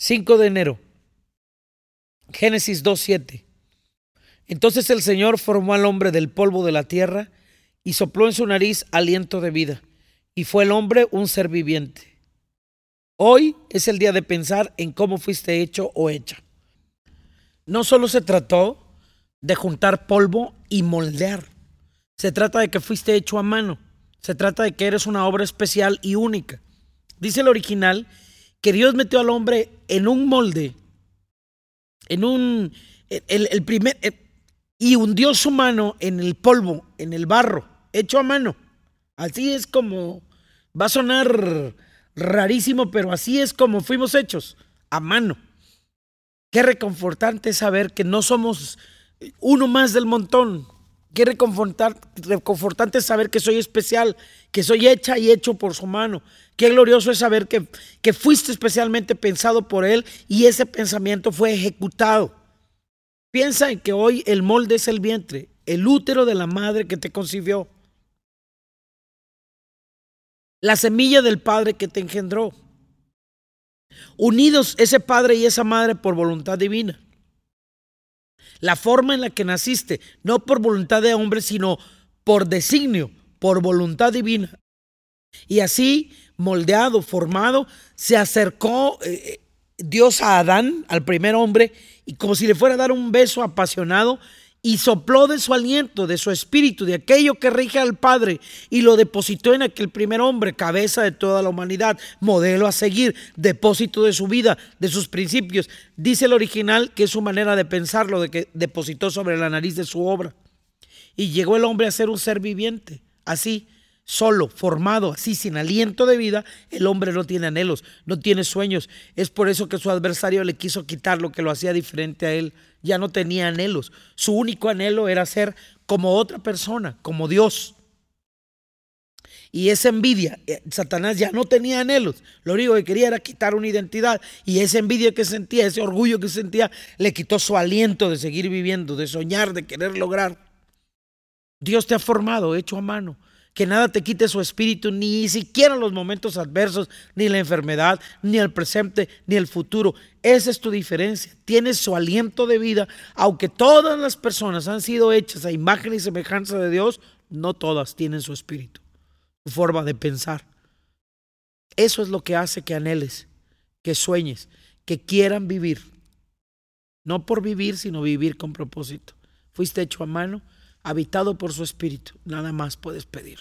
5 de enero. Génesis 2.7. Entonces el Señor formó al hombre del polvo de la tierra y sopló en su nariz aliento de vida, y fue el hombre un ser viviente. Hoy es el día de pensar en cómo fuiste hecho o hecha. No solo se trató de juntar polvo y moldear, se trata de que fuiste hecho a mano, se trata de que eres una obra especial y única. Dice el original que Dios metió al hombre en un molde, en un, el, primer, y hundió su mano en el polvo, en el barro, hecho a mano. Así es como, va a sonar rarísimo, pero así es como fuimos hechos, a mano. Qué reconfortante saber que no somos uno más del montón. Qué reconfortante saber que soy especial, que soy hecha y hecho por su mano. Qué glorioso es saber que, que fuiste especialmente pensado por Él y ese pensamiento fue ejecutado. Piensa en que hoy el molde es el vientre, el útero de la madre que te concibió, la semilla del padre que te engendró. Unidos ese padre y esa madre por voluntad divina. La forma en la que naciste, no por voluntad de hombre, sino por designio, por voluntad divina. Y así, moldeado, formado, se acercó eh, Dios a Adán, al primer hombre, y como si le fuera a dar un beso apasionado, y sopló de su aliento, de su espíritu, de aquello que rige al Padre, y lo depositó en aquel primer hombre, cabeza de toda la humanidad, modelo a seguir, depósito de su vida, de sus principios. Dice el original que es su manera de pensarlo, de que depositó sobre la nariz de su obra. Y llegó el hombre a ser un ser viviente, así solo, formado, así, sin aliento de vida, el hombre no tiene anhelos, no tiene sueños. Es por eso que su adversario le quiso quitar lo que lo hacía diferente a él. Ya no tenía anhelos. Su único anhelo era ser como otra persona, como Dios. Y esa envidia, eh, Satanás ya no tenía anhelos. Lo único que quería era quitar una identidad. Y esa envidia que sentía, ese orgullo que sentía, le quitó su aliento de seguir viviendo, de soñar, de querer lograr. Dios te ha formado, hecho a mano que nada te quite su espíritu, ni siquiera los momentos adversos, ni la enfermedad, ni el presente, ni el futuro. Esa es tu diferencia. Tienes su aliento de vida, aunque todas las personas han sido hechas a imagen y semejanza de Dios, no todas tienen su espíritu, su forma de pensar. Eso es lo que hace que anheles, que sueñes, que quieran vivir. No por vivir, sino vivir con propósito. Fuiste hecho a mano habitado por su espíritu. Nada más puedes pedir.